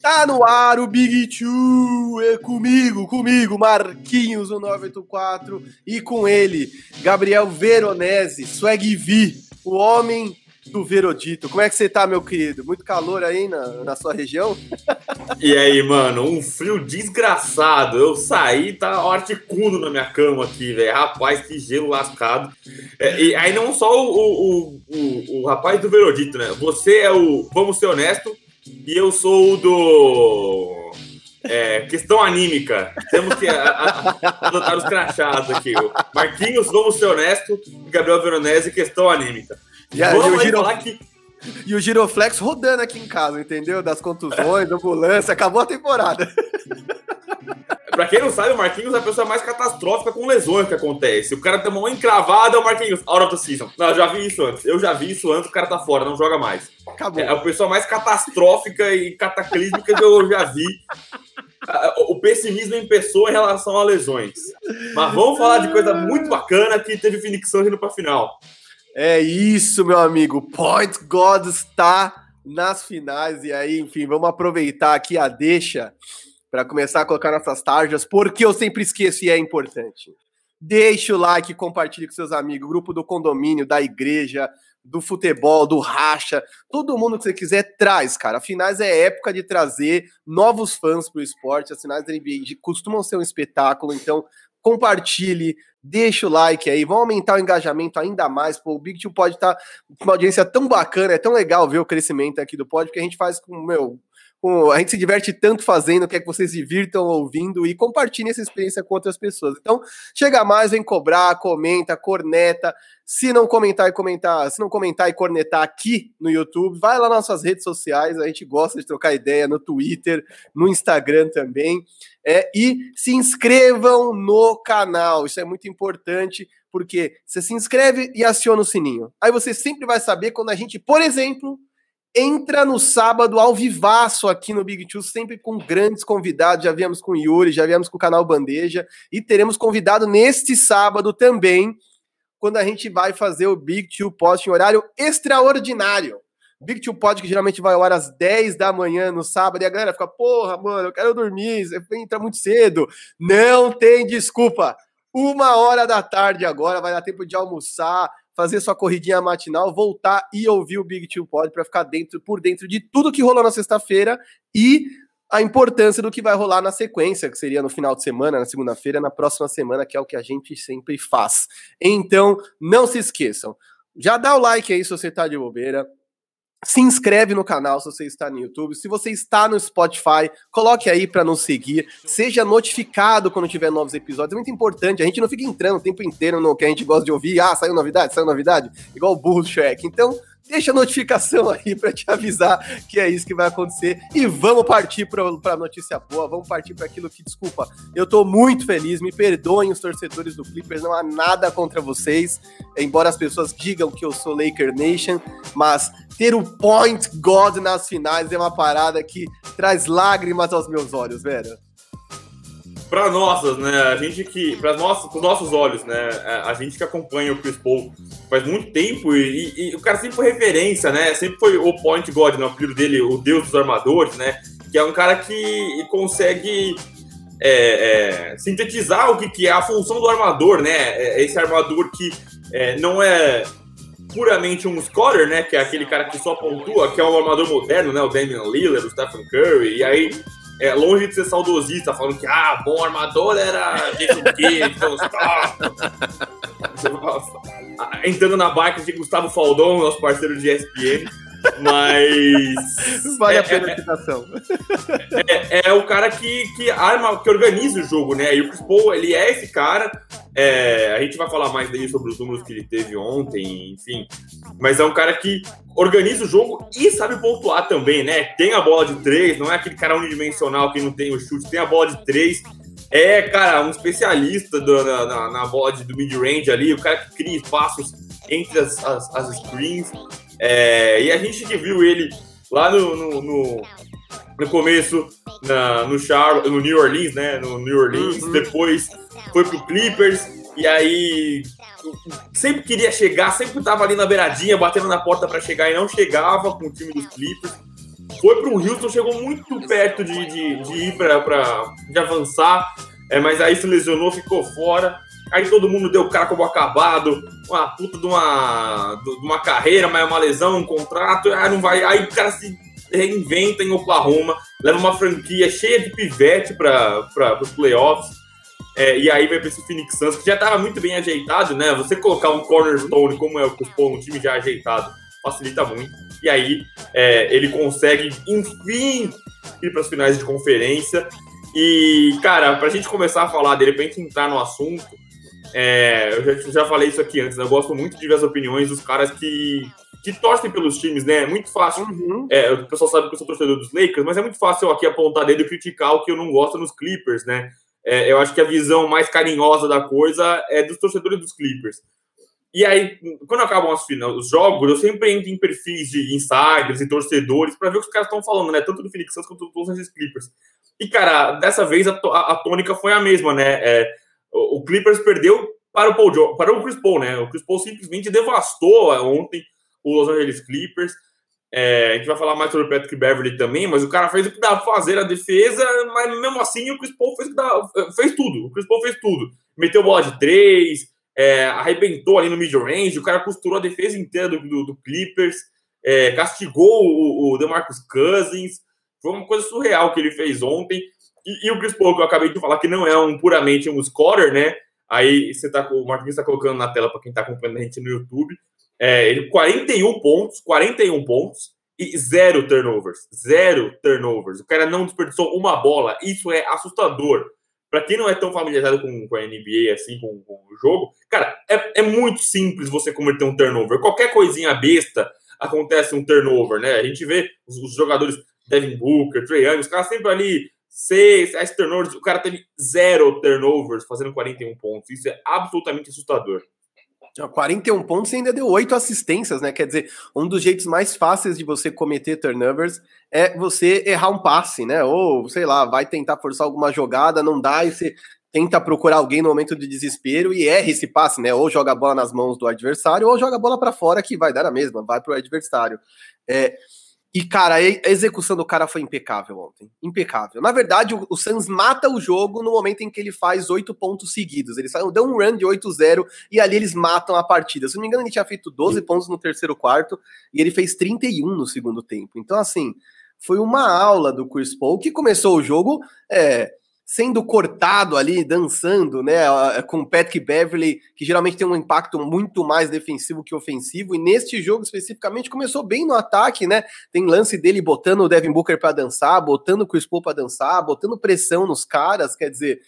Tá no ar o Big Two, é comigo, comigo, Marquinhos, o 984, e com ele, Gabriel Veronese, Swag V, o homem do Verodito. Como é que você tá, meu querido? Muito calor aí na, na sua região? E aí, mano, um frio desgraçado. Eu saí, tá horticundo na minha cama aqui, velho. Rapaz, que gelo lascado. É, e aí não só o, o, o, o rapaz do Verodito, né? Você é o, vamos ser honesto, e eu sou o do. É, questão anímica. Temos que adotar os crachados aqui. Marquinhos, vamos ser honesto. Gabriel Veronese, questão anímica. E, aí, vamos giro... falar que. E o Giroflex rodando aqui em casa, entendeu? Das contusões, ambulância, acabou a temporada. Pra quem não sabe, o Marquinhos é a pessoa mais catastrófica com lesões que acontece. O cara tem uma encravada, o Marquinhos, out of the season. Não, eu já vi isso antes. Eu já vi isso antes, o cara tá fora, não joga mais. Acabou. É a pessoa mais catastrófica e cataclísmica que eu já vi. O pessimismo em pessoa em relação a lesões. Mas vamos falar de coisa muito bacana que teve Phoenix Suns indo pra final. É isso, meu amigo. Point God está nas finais. E aí, enfim, vamos aproveitar aqui a deixa para começar a colocar nossas tarjas, porque eu sempre esqueço e é importante. Deixe o like, compartilhe com seus amigos, grupo do condomínio, da igreja, do futebol, do racha, todo mundo que você quiser traz, cara. A finais é época de trazer novos fãs para o esporte. As finais da NBA costumam ser um espetáculo, então compartilhe, deixa o like aí, vamos aumentar o engajamento ainda mais. Pô, o Big Two pode estar tá com uma audiência tão bacana, é tão legal ver o crescimento aqui do pod, porque a gente faz com, meu, a gente se diverte tanto fazendo, quer que vocês divirtam ouvindo e compartilhem essa experiência com outras pessoas. Então, chega mais, vem cobrar, comenta, corneta. Se não comentar e comentar, se não comentar e cornetar aqui no YouTube, vai lá nas nossas redes sociais, a gente gosta de trocar ideia no Twitter, no Instagram também. É, e se inscrevam no canal, isso é muito importante, porque você se inscreve e aciona o sininho. Aí você sempre vai saber quando a gente, por exemplo, entra no sábado ao vivaço aqui no Big Two, sempre com grandes convidados. Já viemos com o Yuri, já viemos com o canal Bandeja e teremos convidado neste sábado também, quando a gente vai fazer o Big Two Post em horário extraordinário. Big Two Pod que geralmente vai ao ar às 10 da manhã no sábado e a galera fica, porra, mano, eu quero dormir, você entra muito cedo. Não tem desculpa. Uma hora da tarde agora, vai dar tempo de almoçar, fazer sua corridinha matinal, voltar e ouvir o Big Two Pod para ficar dentro, por dentro de tudo que rolou na sexta-feira e a importância do que vai rolar na sequência, que seria no final de semana, na segunda-feira, na próxima semana, que é o que a gente sempre faz. Então, não se esqueçam. Já dá o like aí se você tá de bobeira. Se inscreve no canal se você está no YouTube. Se você está no Spotify, coloque aí para nos seguir. Seja notificado quando tiver novos episódios. É muito importante. A gente não fica entrando o tempo inteiro no que a gente gosta de ouvir. Ah, saiu novidade, saiu novidade. Igual o burro Shrek. Então, deixa a notificação aí para te avisar que é isso que vai acontecer. E vamos partir para notícia boa, vamos partir para aquilo que, desculpa, eu estou muito feliz, me perdoem os torcedores do Clippers, não há nada contra vocês, embora as pessoas digam que eu sou Laker Nation, mas ter o Point God nas finais é uma parada que traz lágrimas aos meus olhos, velho para nossas, né? A gente que, para com nossos olhos, né? A gente que acompanha o Chris Paul faz muito tempo e, e, e, o cara sempre foi referência, né? Sempre foi o Point God, né? apelido dele, o Deus dos Armadores, né? Que é um cara que consegue é, é, sintetizar o que, que é a função do armador, né? É, esse armador que é, não é puramente um scorer, né? Que é aquele cara que só pontua, que é um armador moderno, né? O Damian Lillard, o Stephen Curry, e aí é, longe de ser saudosista, falando que, ah, bom armador era Jason Kidd, então, Entrando na barca de Gustavo Faldon, nosso parceiro de ESPN. Mas. Vale é, a pena a citação. É, é, é, o cara que, que arma, que organiza o jogo, né? E o Chris Paul, ele é esse cara. É, a gente vai falar mais dele sobre os números que ele teve ontem, enfim. Mas é um cara que organiza o jogo e sabe pontuar também, né? Tem a bola de três, não é aquele cara unidimensional que não tem o chute, tem a bola de três. É, cara, um especialista do, na, na, na, bola de, do mid-range ali, o cara que cria espaços entre as, as, as screens. É, e a gente que viu ele lá no, no, no, no começo na, no, no New Orleans, né? No New Orleans, uhum. depois foi pro Clippers, e aí sempre queria chegar, sempre tava ali na beiradinha, batendo na porta para chegar e não chegava com o time dos Clippers. foi para o Houston, chegou muito perto de, de, de ir para de avançar, é, mas aí se lesionou, ficou fora. Aí todo mundo deu o cara como acabado, uma puta de uma, de uma carreira, mas é uma lesão, um contrato, aí não vai. Aí o cara se reinventa em Oklahoma, leva uma franquia cheia de pivete para os playoffs. É, e aí vai para esse Phoenix Suns, que já estava muito bem ajeitado, né? Você colocar um cornerstone como é o Paul, um time já ajeitado, facilita muito. E aí é, ele consegue, enfim, ir para as finais de conferência. E, cara, para a gente começar a falar, de repente entrar no assunto, é, eu já, já, falei isso aqui antes, né? eu gosto muito de ver as opiniões dos caras que, que torcem pelos times, né? É muito fácil. Uhum. É, o pessoal sabe que eu sou torcedor dos Lakers, mas é muito fácil eu aqui apontar dedo e criticar o que eu não gosto nos Clippers, né? É, eu acho que a visão mais carinhosa da coisa é dos torcedores dos Clippers. E aí, quando acabam as final, os jogos, eu sempre entro em perfis de insiders e torcedores para ver o que os caras estão falando, né? Tanto do Phoenix Suns quanto dos Los Clippers. E, cara, dessa vez a, a, tônica foi a mesma, né? É, o, Clippers perdeu para o, Paul, para o Chris Paul, né? O Chris Paul simplesmente devastou ontem o Los Angeles Clippers. É, a gente vai falar mais sobre o Patrick Beverly também, mas o cara fez o que pra fazer a defesa, mas mesmo assim o Chris Paul fez, fez tudo. O Chris Paul fez tudo. Meteu bola de três, é, arrebentou ali no mid-range, o cara costurou a defesa inteira do, do, do Clippers, é, castigou o, o DeMarcus Cousins. Foi uma coisa surreal que ele fez ontem. E, e, o Chris Paul, que eu acabei de falar que não é um puramente um scorer, né? Aí você tá, o Marquinhos está colocando na tela para quem está acompanhando a gente no YouTube. É, ele 41 pontos, 41 pontos e zero turnovers. Zero turnovers. O cara não desperdiçou uma bola. Isso é assustador. Para quem não é tão familiarizado com, com a NBA, assim, com, com o jogo, cara, é, é, muito simples você cometer um turnover. Qualquer coisinha besta acontece um turnover, né? A gente vê os, os jogadores Devin Booker, Trey Young, os caras sempre ali, seis, sete turnovers. O cara teve zero turnovers, fazendo 41 pontos. Isso é absolutamente assustador. 41 pontos e ainda deu oito assistências, né? Quer dizer, um dos jeitos mais fáceis de você cometer turnovers é você errar um passe, né? Ou, sei lá, vai tentar forçar alguma jogada, não dá, e você tenta procurar alguém no momento de desespero e erra esse passe, né? Ou joga a bola nas mãos do adversário, ou joga a bola para fora, que vai dar a mesma, vai pro adversário. É, e, cara, a execução do cara foi impecável ontem. Impecável. Na verdade, o, o Suns mata o jogo no momento em que ele faz oito pontos seguidos. Ele saiu, deu um run de 8-0 e ali eles matam a partida. Se não me engano, ele tinha feito 12 pontos no terceiro quarto e ele fez 31 no segundo tempo. Então, assim, foi uma aula do Chris Paul que começou o jogo é, sendo cortado ali, dançando, né, com Patrick Beverly, que geralmente tem um impacto muito mais defensivo que ofensivo, e neste jogo especificamente começou bem no ataque, né? Tem lance dele botando o Devin Booker para dançar, botando o Chris Paul para dançar, botando pressão nos caras, quer dizer,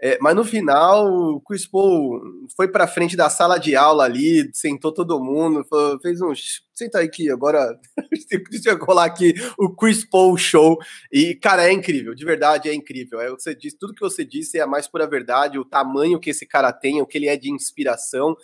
é, mas no final, o Chris Paul foi para frente da sala de aula ali, sentou todo mundo, fez um. Senta aqui, agora. Deixa eu colar aqui o Chris Paul Show. E, cara, é incrível, de verdade é incrível. É o que você disse, tudo que você disse é a mais pura verdade, o tamanho que esse cara tem, o que ele é de inspiração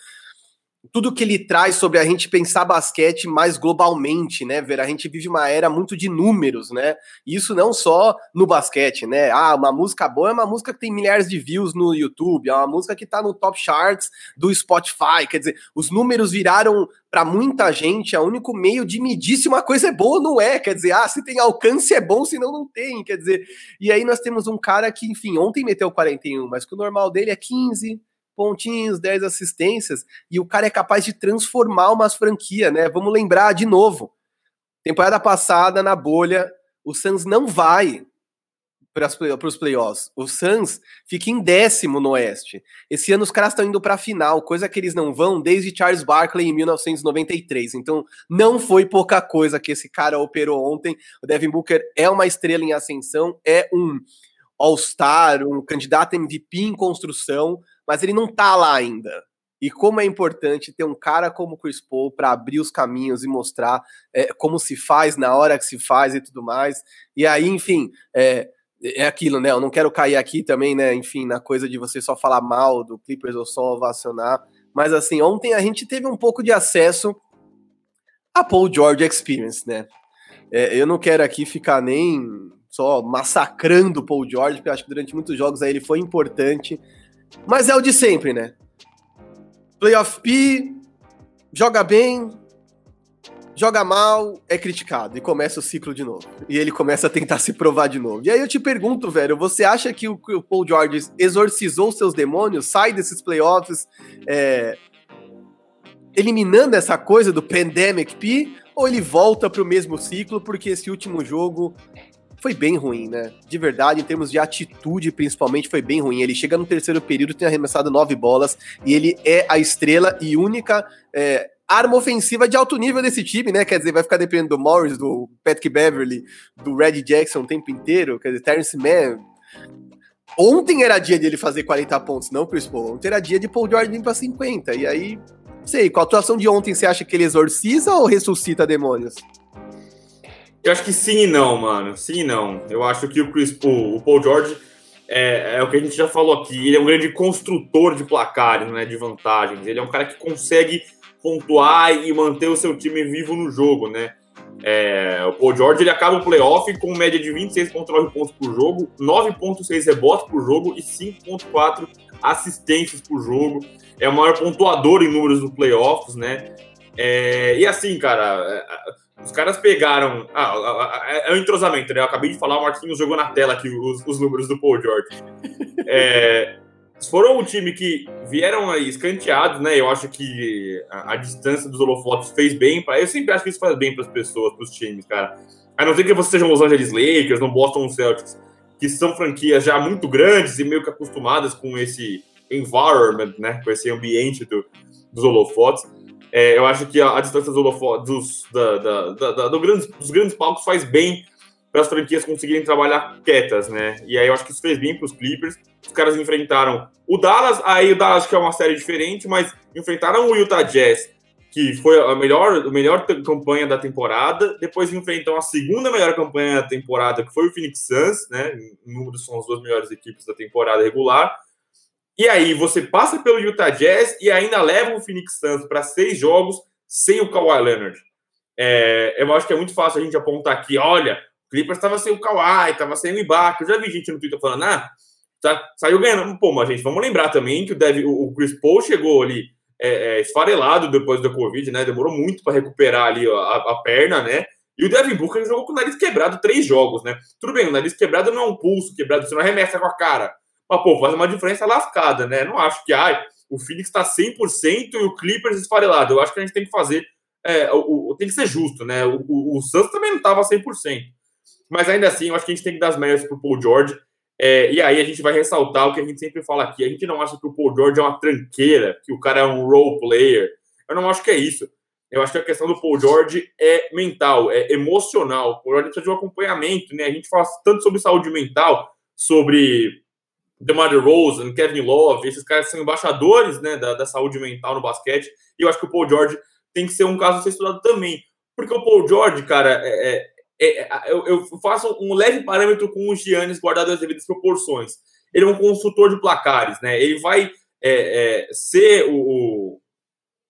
tudo que ele traz sobre a gente pensar basquete mais globalmente, né, Ver? A gente vive uma era muito de números, né? isso não só no basquete, né? Ah, uma música boa é uma música que tem milhares de views no YouTube, é uma música que tá no top charts do Spotify. Quer dizer, os números viraram para muita gente é o único meio de medir se uma coisa é boa ou não é. Quer dizer, ah, se tem alcance é bom, senão não tem. Quer dizer, e aí nós temos um cara que, enfim, ontem meteu 41, mas que o normal dele é 15 pontinhos, 10 assistências, e o cara é capaz de transformar uma franquia, né? Vamos lembrar de novo. Temporada passada, na bolha, o Suns não vai para os playoffs. O Suns fica em décimo no Oeste. Esse ano os caras estão indo para a final, coisa que eles não vão desde Charles Barkley em 1993. Então não foi pouca coisa que esse cara operou ontem. O Devin Booker é uma estrela em ascensão, é um All-Star, um candidato MVP em construção mas ele não tá lá ainda. E como é importante ter um cara como o Chris Paul para abrir os caminhos e mostrar é, como se faz na hora que se faz e tudo mais. E aí, enfim, é, é aquilo, né? Eu não quero cair aqui também, né? Enfim, na coisa de você só falar mal do Clippers ou só ovacionar. Mas assim, ontem a gente teve um pouco de acesso a Paul George Experience, né? É, eu não quero aqui ficar nem só massacrando o Paul George, porque eu acho que durante muitos jogos aí ele foi importante. Mas é o de sempre, né? Playoff P, joga bem, joga mal, é criticado e começa o ciclo de novo. E ele começa a tentar se provar de novo. E aí eu te pergunto, velho, você acha que o, Paul George exorcizou seus demônios, sai desses playoffs, é, eliminando essa coisa do Pandemic P, ou ele volta para o mesmo ciclo porque esse último jogo foi bem ruim, né? De verdade, em termos de atitude, principalmente, foi bem ruim. Ele chega no terceiro período, tem arremessado nove bolas, e ele é a estrela e única é, arma ofensiva de alto nível desse time, né? Quer dizer, vai ficar dependendo do Morris, do Patrick Beverly, do Red Jackson o tempo inteiro. Quer dizer, Terrence Mann. Ontem era dia de ele fazer 40 pontos, não, Chris Paul. Ontem era dia de Paul Jordan para 50. E aí, sei, com a atuação de ontem, você acha que ele exorciza ou ressuscita demônios? Eu acho que sim e não, mano. Sim e não. Eu acho que o Chris Paul, o Paul George é, é, o que a gente já falou aqui. Ele é um grande construtor de placares, né, de vantagens. Ele é um cara que consegue pontuar e manter o seu time vivo no jogo, né? É, o Paul George ele acaba o playoff com média de 26,9 pontos por jogo, 9,6 rebotes por jogo e 5,4 assistências por jogo. É o maior pontuador em números do playoffs, né? É, e assim, cara, é, os caras pegaram. Ah, é o entrosamento, né? Eu acabei de falar, o Marquinhos jogou na tela aqui os, os números do Paul George. É, foram um time que vieram aí escanteados, né? Eu acho que a, a distância dos holofotes fez bem para. Eu sempre acho que isso faz bem para as pessoas, para os times, cara. A não ser que você seja Los Angeles Lakers, no Boston Celtics, que são franquias já muito grandes e meio que acostumadas com esse environment, né? Com esse ambiente do, dos holofotes. É, eu acho que a, a distância dos, dos, da, da, da, do grandes, dos grandes palcos faz bem para as franquias conseguirem trabalhar quietas, né? E aí eu acho que isso fez bem para os Clippers. Os caras enfrentaram o Dallas, aí o Dallas que é uma série diferente, mas enfrentaram o Utah Jazz, que foi a melhor, a melhor campanha da temporada. Depois enfrentam a segunda melhor campanha da temporada, que foi o Phoenix Suns, né? Em números são as duas melhores equipes da temporada regular. E aí você passa pelo Utah Jazz e ainda leva o Phoenix Suns para seis jogos sem o Kawhi Leonard. É, eu acho que é muito fácil a gente apontar aqui, olha, o Clippers estava sem o Kawhi, estava sem o Ibaka. Eu já vi gente no Twitter falando, ah, tá, saiu ganhando. Pô, mas gente, vamos lembrar também que o, Dev, o Chris Paul chegou ali é, é, esfarelado depois da Covid, né? Demorou muito para recuperar ali a, a, perna, né? E o Devin Booker jogou com o nariz quebrado três jogos, né? Tudo bem, o nariz quebrado não é um pulso quebrado, você não arremessa com a cara. Mas, pô, faz uma diferença lascada, né? Não acho que ai, o Phoenix está 100% e o Clippers esfarelado. Eu acho que a gente tem que fazer. É, o, o, tem que ser justo, né? O, o, o Santos também não estava 100%. Mas ainda assim, eu acho que a gente tem que dar as méritos para o Paul George. É, e aí a gente vai ressaltar o que a gente sempre fala aqui. A gente não acha que o Paul George é uma tranqueira, que o cara é um role player. Eu não acho que é isso. Eu acho que a questão do Paul George é mental, é emocional. O Paul George precisa de um acompanhamento, né? A gente fala tanto sobre saúde mental, sobre DeMar DeRozan, Kevin Love, esses caras são embaixadores né, da, da, saúde mental no basquete, e eu acho que o Paul George tem que ser um caso a ser estudado também. Porque o Paul George, cara, é, é, é, eu, eu, faço um leve parâmetro com o Giannis guardado as devidas proporções. Ele é um consultor de placares, né? Ele vai é, é, ser o, o,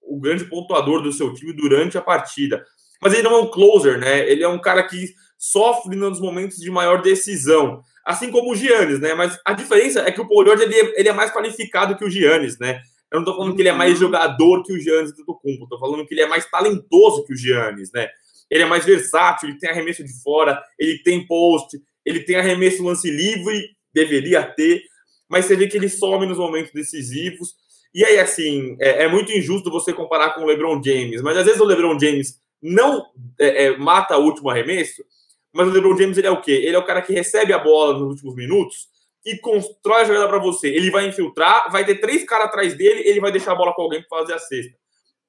o grande pontuador do seu time durante a partida. Mas ele não é um closer, né? Ele é um cara que sofre nos momentos de maior decisão assim como o Giannis, né? Mas a diferença é que o Paul George ele, é, ele é mais qualificado que o Giannis, né? Eu não tô falando que ele é mais uhum. jogador que o Giannis do Tocumpo, tô falando que ele é mais talentoso que o Giannis, né? Ele é mais versátil, ele tem arremesso de fora, ele tem post, ele tem arremesso lance livre, deveria ter, mas você vê que ele some nos momentos decisivos. E aí, assim, é, é muito injusto você comparar com o LeBron James, mas às vezes o LeBron James não é, é, mata o último arremesso, mas o LeBron James ele é o quê? Ele é o cara que recebe a bola nos últimos minutos e constrói a jogada para você. Ele vai infiltrar, vai ter três caras atrás dele, ele vai deixar a bola com alguém para fazer a cesta.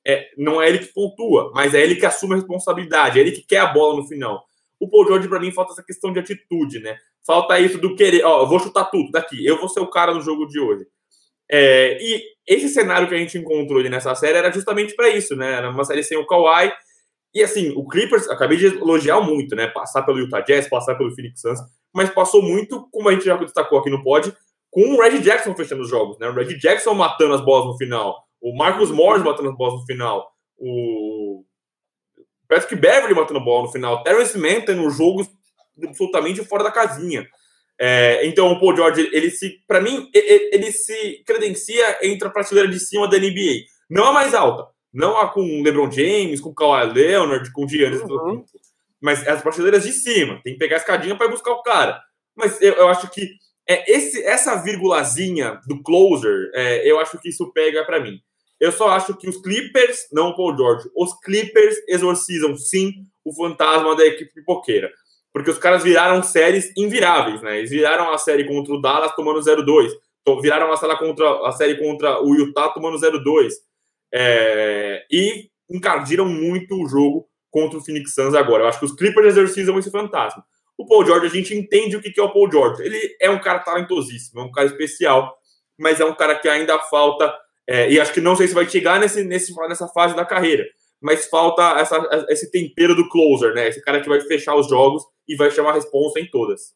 É, não é ele que pontua, mas é ele que assume a responsabilidade, é ele que quer a bola no final. O Paul George, para mim, falta essa questão de atitude, né? Falta isso do querer, ó, eu vou chutar tudo daqui, eu vou ser o cara no jogo de hoje. É, e esse cenário que a gente encontrou ali nessa série era justamente para isso, né? Era uma série sem o Kawhi, e assim, o Clippers, acabei de elogiar muito, né? Passar pelo Utah Jazz, passar pelo Phoenix Suns, mas passou muito, como a gente já destacou aqui no pod, com o Red Jackson fechando os jogos, né? O Red Jackson matando as bolas no final, o Marcus Morris matando as bolas no final, o Patrick Beverly matando a bola no final, Terrence Mann tendo jogos absolutamente fora da casinha. É, então o Paul George, ele se, para mim, ele, ele se credencia entre a prateleira de cima da NBA. Não a mais alta, Não a com LeBron James, com Kawhi Leonard, com Giannis, uhum. mas as prateleiras de cima. Tem que pegar a escadinha para buscar o cara. Mas eu, eu acho que é, esse, essa vírgulazinha do closer, é, eu acho que isso pega para mim. Eu só acho que os Clippers, não o Paul George, os Clippers exorcizam sim o fantasma da equipe pipoqueira. Porque os caras viraram séries inviráveis, né? Eles viraram a série contra o Dallas tomando 0-2. Viraram a série contra, a série contra o Utah tomando 0-2. É, e encardiram muito o jogo contra o Phoenix Suns agora. Eu acho que os Clippers exorcizam esse fantasma. O Paul George, a gente entende o que é o Paul George. Ele é um cara talentosíssimo, é um cara especial, mas é um cara que ainda falta. É, e acho que não sei se vai chegar nesse, nesse, nessa fase da carreira, mas falta essa, esse tempero do closer, né? Esse cara que vai fechar os jogos e vai chamar a responsa em todas.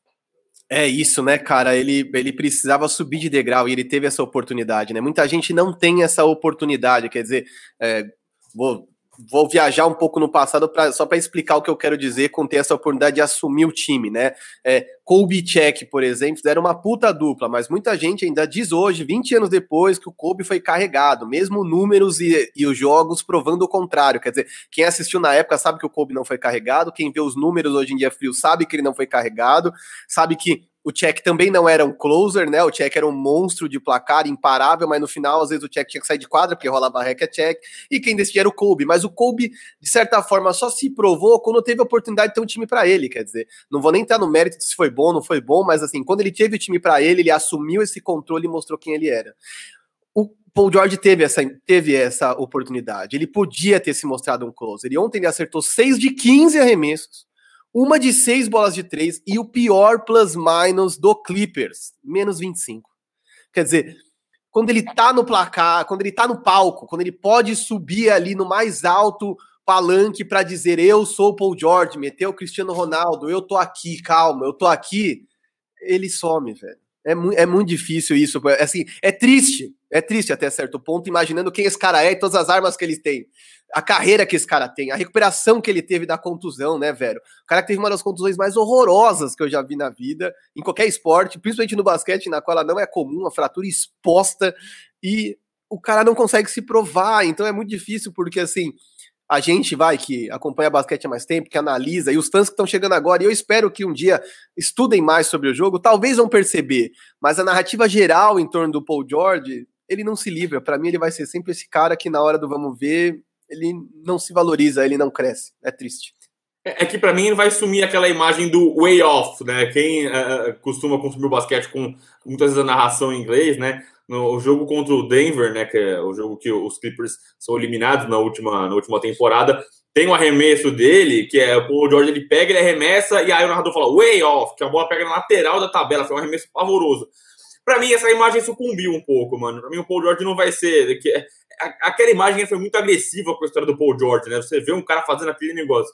É isso, né, cara? Ele, ele precisava subir de degrau e ele teve essa oportunidade, né? Muita gente não tem essa oportunidade, quer dizer, é, vou vou viajar um pouco no passado pra, só para explicar o que eu quero dizer com ter essa oportunidade de assumir o time, né? É, Check, por exemplo, deram uma puta dupla, mas muita gente ainda diz hoje, 20 anos depois, que o Kobe foi carregado, mesmo números e, e os jogos provando o contrário. Quer dizer, quem assistiu na época sabe que o Kobe não foi carregado, quem vê os números hoje em dia frio sabe que ele não foi carregado, sabe que o Check também não era um closer, né? O Check era um monstro de placar, imparável, mas no final, às vezes, o Check tinha que sair de quadra, porque rolava hack check, e quem decidia era o Kobe. Mas o Kobe, de certa forma, só se provou quando teve a oportunidade de ter um time para ele. Quer dizer, não vou nem entrar no mérito se foi bom não foi bom, mas assim, quando ele teve o time para ele, ele assumiu esse controle e mostrou quem ele era. O Paul George teve essa, teve essa oportunidade. Ele podia ter se mostrado um closer. E ontem ele acertou 6 de 15 arremessos uma de seis bolas de três e o pior plus-minus do Clippers, menos 25. Quer dizer, quando ele tá no placar, quando ele tá no palco, quando ele pode subir ali no mais alto palanque para dizer eu sou o Paul George, meter o Cristiano Ronaldo, eu tô aqui, calma, eu tô aqui, ele some, velho. É, mu é muito difícil isso. Assim, é triste. É triste até certo ponto, imaginando quem esse cara é e todas as armas que ele tem. A carreira que esse cara tem, a recuperação que ele teve da contusão, né, velho? O cara que teve uma das contusões mais horrorosas que eu já vi na vida, em qualquer esporte, principalmente no basquete, na qual ela não é comum, uma fratura exposta, e o cara não consegue se provar. Então é muito difícil, porque assim a gente vai que acompanha basquete há mais tempo, que analisa, e os fãs que estão chegando agora, e eu espero que um dia estudem mais sobre o jogo, talvez vão perceber, mas a narrativa geral em torno do Paul George, ele não se livra. Para mim, ele vai ser sempre esse cara que na hora do vamos ver, ele não se valoriza, ele não cresce. É triste. É, é que para mim vai sumir aquela imagem do way off, né? Quem uh, costuma consumir o basquete com muitas vezes a narração em inglês, né? no jogo contra o Denver, né, que é o jogo que os Clippers são eliminados na última, na última temporada, tem um arremesso dele, que é o George, ele pega, ele arremessa, e aí o narrador fala way off, que a bola pega na lateral da tabela, foi um arremesso pavoroso. Para mim, essa imagem sucumbiu um pouco, mano. Para mim, o Paul George não vai ser. Que, é, aquela imagem foi muito agressiva com a história do Paul George, né? Você vê um cara fazendo aquele negócio.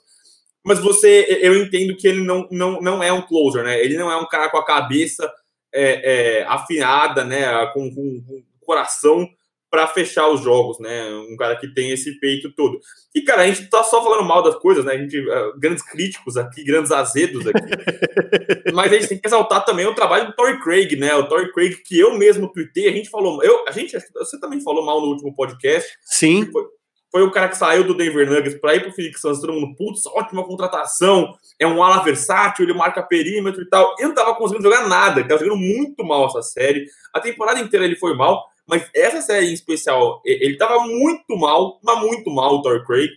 Mas você, eu entendo que ele não, não, não é um closer, né? Ele não é um cara com a cabeça é, é, afinada, né, com, com, com coração para fechar os jogos, né? Um cara que tem esse peito todo. E, cara, a gente tá só falando mal das coisas, né? A gente, uh, grandes críticos aqui, grandes azedos aqui. Mas a gente tem que exaltar também o trabalho do Tory Craig, né? O Tory Craig, que eu mesmo tuitei, a gente falou. Eu, a gente, você também falou mal no último podcast. Sim. Foi, foi o cara que saiu do Denver Nuggets para ir pro Phoenix Suns, todo mundo, putz, ótima contratação, é um ala versátil, ele marca perímetro e tal. Eu não tava conseguindo jogar nada, ele tava jogando muito mal essa série. A temporada inteira ele foi mal, mas essa série em especial, ele tava muito mal, mas muito mal o Torrey Craig.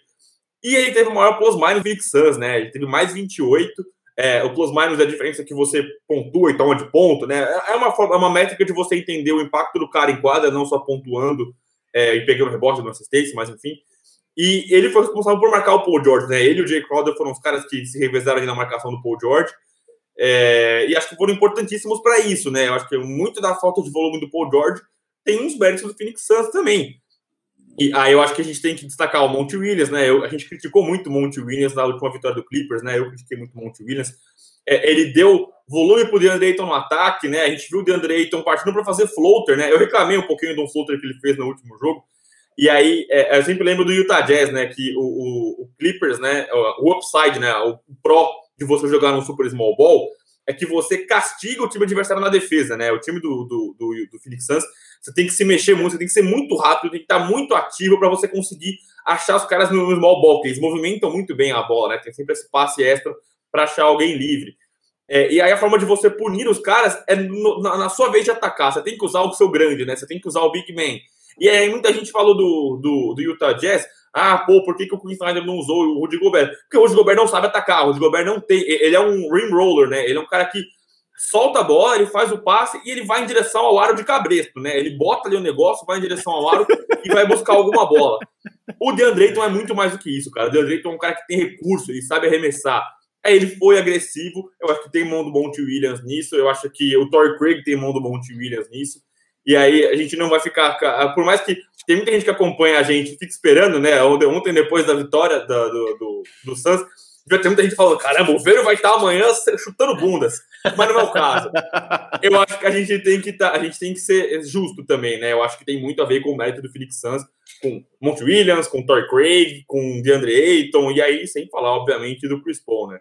E ele teve o maior plus-minus Phoenix Suns, né? Ele teve mais 28. É, o plus-minus é a diferença que você pontua e toma de ponto, né? É uma, forma, é uma métrica de você entender o impacto do cara em quadra, não só pontuando é, e pegando rebote no assistência, mas enfim. E ele foi responsável por marcar o Paul George, né? Ele e o Jay Crowder foram os caras que se revezaram na marcação do Paul George. É, e acho que foram importantíssimos para isso, né? Eu acho que muito da falta de volume do Paul George tem uns méritos do Phoenix Suns também. E aí eu acho que a gente tem que destacar o Monte Williams, né? Eu, a gente criticou muito o Monte Williams na última vitória do Clippers, né? Eu critiquei muito o Monte Williams. É, ele deu volume pro DeAndre Ayton no ataque, né? A gente viu o DeAndre Ayton partindo para fazer floater, né? Eu reclamei um pouquinho de um floater que ele fez no último jogo. E aí, é, eu sempre lembro do Utah Jazz, né? Que o, o, o Clippers, né? O upside, né? O pro de você jogar no Super Small Ball é que você castiga o time adversário na defesa, né? O time do, do, do, do Phoenix Suns Você tem que se mexer muito, você tem que ser muito rápido, tem que estar muito ativo para você conseguir achar os caras no small ball, eles movimentam muito bem a bola, né? Tem sempre esse passe extra para achar alguém livre. É, e aí a forma de você punir os caras é no, na, na, sua vez de atacar. Você tem que usar o seu grande, né? Você tem que usar o big man. E aí muita gente falou do, do, do Utah Jazz. Ah, pô, por que, que o Queen Snyder não usou o Rudy Gobert? Porque o Rudy Gobert não sabe atacar. O Rudy Gobert não tem. Ele é um rim roller, né? Ele é um cara que solta a bola, ele faz o passe e ele vai em direção ao aro de cabresto, né? Ele bota ali o negócio, vai em direção ao aro e vai buscar alguma bola. O DeAndre Ayton é muito mais do que isso, cara. O DeAndre Ayton é um cara que tem recurso, ele sabe arremessar. Aí ele foi agressivo. Eu acho que tem mão do Monty Williams nisso. Eu acho que o Torrey Craig tem mão do Monty Williams nisso. E aí a gente não vai ficar. Por mais que tem muita gente que acompanha a gente, fica esperando, né? Ontem, depois da vitória do, do, do Suns, vai ter muita gente falando: caramba, o Vero vai estar amanhã chutando bundas. Mas não é o caso. Eu acho que a gente tem que, tá, a gente tem que ser justo também, né? Eu acho que tem muito a ver com o mérito do Phoenix Suns, com Monty Williams, com Torrey Craig, com DeAndre Ayton, e aí sem falar, obviamente, do Chris Paul, né?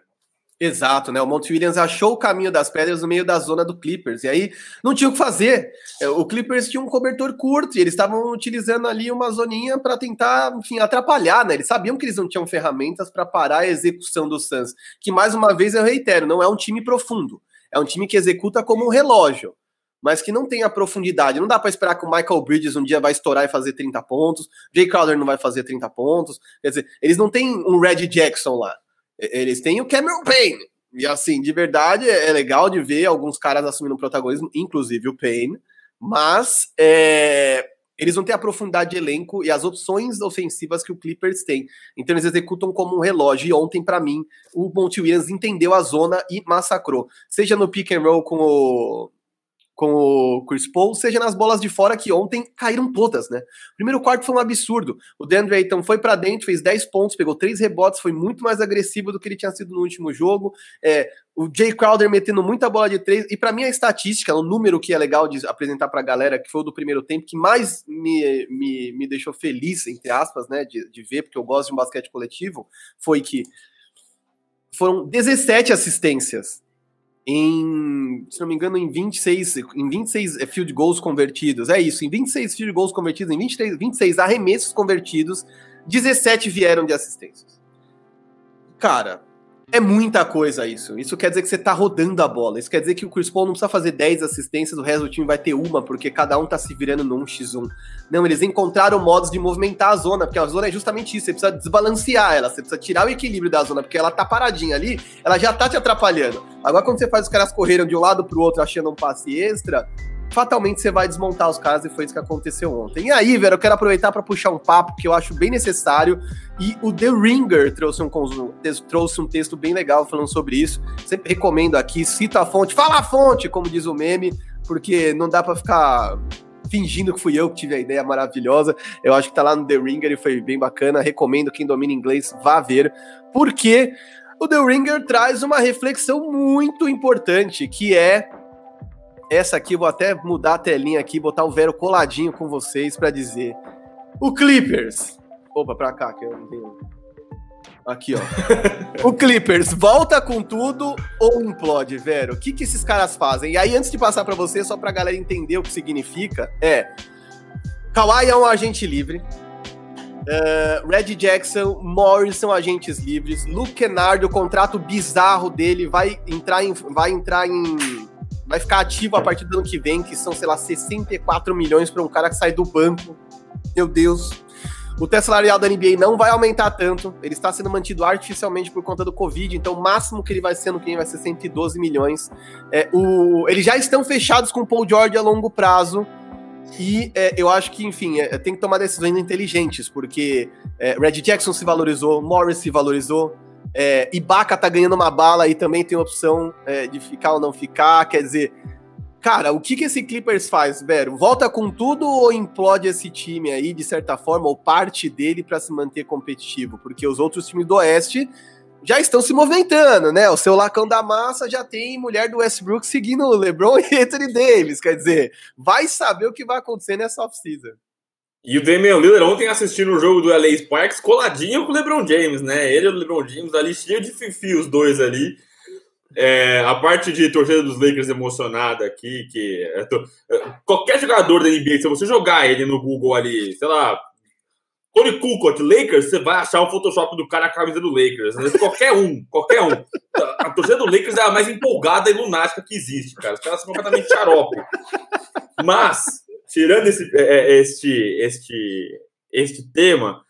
Exato, né? O Monte Williams achou o caminho das pedras no meio da zona do Clippers. E aí não tinha o que fazer. É, o Clippers tinha um cobertor curto e eles estavam utilizando ali uma zoninha para tentar, enfim, atrapalhar, né? Eles sabiam que eles não tinham ferramentas para parar a execução do Suns. Que mais uma vez eu reitero, não é um time profundo. É um time que executa como um relógio, mas que não tem a profundidade. Não dá para esperar que o Michael Bridges um dia vai estourar e fazer 30 pontos. Jay Crowder não vai fazer 30 pontos. Quer dizer, eles não têm um Red Jackson lá. Eles têm o Cameron Payne. E assim, de verdade, é legal de ver alguns caras assumindo protagonismo, inclusive o Payne, mas é, eles não têm a profundidade de elenco e as opções ofensivas que o Clippers tem. Então eles executam como um relógio. E ontem, para mim, o Monty Williams entendeu a zona e massacrou. Seja no pick and roll com o com o Chris Paul, seja nas bolas de fora que ontem caíram todas, né? O primeiro quarto foi um absurdo. O DeAndre Ayton foi para dentro, fez 10 pontos, pegou 3 rebotes, foi muito mais agressivo do que ele tinha sido no último jogo. É, o Jay Crowder metendo muita bola de três. E para mim a estatística, o número que é legal de apresentar para a galera, que foi o do primeiro tempo, que mais me, me, me deixou feliz, entre aspas, né, de, de ver, porque eu gosto de um basquete coletivo, foi que foram 17 assistências em, se não me engano, em 26, em 26 eh, field goals convertidos. É isso, em 26 field goals convertidos, em 23, 26 arremessos convertidos, 17 vieram de assistências. Cara, é muita coisa isso. Isso quer dizer que você tá rodando a bola. Isso quer dizer que o Chris Paul não precisa fazer 10 assistências, o resto do time vai ter uma, porque cada um tá se virando num x1. Não, eles encontraram modos de movimentar a zona, porque a zona é justamente isso. Você precisa desbalancear ela, você precisa tirar o equilíbrio da zona, porque ela tá paradinha ali, ela já tá te atrapalhando. Agora, quando você faz os caras correram de um lado pro outro achando um passe extra, fatalmente você vai desmontar os caras e foi isso que aconteceu ontem. E aí, velho, eu quero aproveitar para puxar um papo que eu acho bem necessário e o The Ringer trouxe um, trouxe um texto bem legal falando sobre isso. Sempre recomendo aqui, cita a fonte, fala a fonte, como diz o meme, porque não dá para ficar fingindo que fui eu que tive a ideia maravilhosa. Eu acho que tá lá no The Ringer e foi bem bacana. Recomendo quem domina inglês vá ver, porque o The Ringer traz uma reflexão muito importante, que é essa aqui, vou até mudar a telinha aqui, botar o Vero coladinho com vocês para dizer. O Clippers. Opa, pra cá, que eu não tenho. Aqui, ó. o Clippers volta com tudo ou implode, Vero? O que, que esses caras fazem? E aí, antes de passar para você, só pra galera entender o que significa, é. Kawhi é um agente livre. Uh, Red Jackson, Morris são agentes livres. Luke Kennard, o contrato bizarro dele vai entrar em, vai entrar em vai ficar ativo a partir do ano que vem, que são, sei lá, 64 milhões para um cara que sai do banco. Meu Deus. O teto salarial da NBA não vai aumentar tanto, ele está sendo mantido artificialmente por conta do Covid, então o máximo que ele vai ser no que vai ser 112 milhões. É, o, eles já estão fechados com o Paul George a longo prazo, e é, eu acho que, enfim, é, tem que tomar decisões inteligentes, porque é, Red Jackson se valorizou, Morris se valorizou, é, Ibaka tá ganhando uma bala e também tem opção é, de ficar ou não ficar. Quer dizer, cara, o que, que esse Clippers faz, Vero? Volta com tudo ou implode esse time aí, de certa forma, ou parte dele para se manter competitivo? Porque os outros times do Oeste já estão se movimentando, né? O seu lacão da massa já tem mulher do Westbrook seguindo o LeBron e Anthony Davis. Quer dizer, vai saber o que vai acontecer nessa off-season. E o Damian Lillard ontem assistindo o jogo do LA Sparks coladinho com o LeBron James, né? Ele e o LeBron James ali cheio de fifi, os dois ali. é, a parte de torcida dos Lakers emocionada aqui, que tô, qualquer jogador da NBA, se você jogar ele no Google ali, sei lá, Tony Kukoc, Lakers, você vai achar o Photoshop do cara a camisa do Lakers. Né? Qualquer um, qualquer um. A torcida do Lakers é a mais empolgada e lunática que existe, cara. Os caras são completamente xarope. Mas, tirando esse, é, é, este, este, este tema,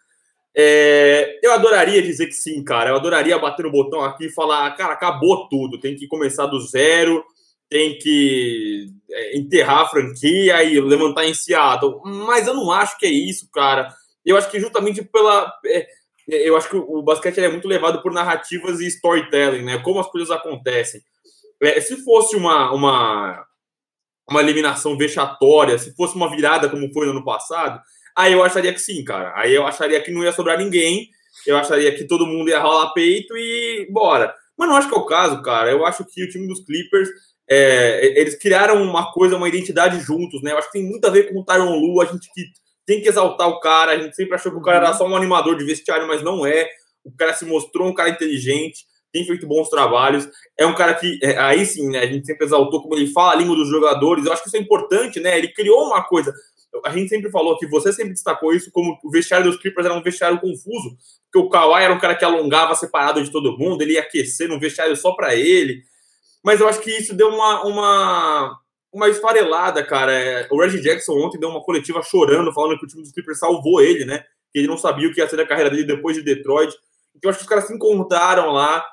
é, eu adoraria dizer que sim, cara. Eu adoraria bater no botão aqui e falar, cara, acabou tudo. Tem que começar do zero, tem que é, enterrar a franquia e levantar em Seattle. Mas eu não acho que é isso, cara. Eu acho que justamente pela. É, eu acho que o basquete é muito levado por narrativas e storytelling, né? Como as coisas acontecem. É, se fosse uma, uma, uma eliminação vexatória, se fosse uma virada como foi no ano passado, aí eu acharia que sim, cara. Aí eu acharia que não ia sobrar ninguém, eu acharia que todo mundo ia rolar peito e bora. Mas não acho que é o caso, cara. Eu acho que o time dos Clippers, é, eles criaram uma coisa, uma identidade juntos, né? Eu acho que tem muito a ver com o Tyron Lu, a gente que tem que exaltar o cara. A gente sempre achou que o cara era uhum. só um animador de vestiário, mas não é. O cara se mostrou um cara inteligente, tem feito bons trabalhos. É um cara que, é, aí sim, né, a gente sempre exaltou como ele fala a língua dos jogadores. Eu acho que isso é importante, né? Ele criou uma coisa. A gente sempre falou que você sempre destacou isso como o vestiário dos Clippers era um vestiário confuso, porque o Kawhi era um cara que alongava separado de todo mundo, ele ia aquecer no vestiário só para ele. Mas eu acho que isso deu uma, uma uma esfarelada, cara. É, o Reggie Jackson ontem deu uma coletiva chorando, falando que o time dos Clippers salvou ele, né? Que ele não sabia o que ia ser da carreira dele depois de Detroit. Então, acho que os caras se encontraram lá.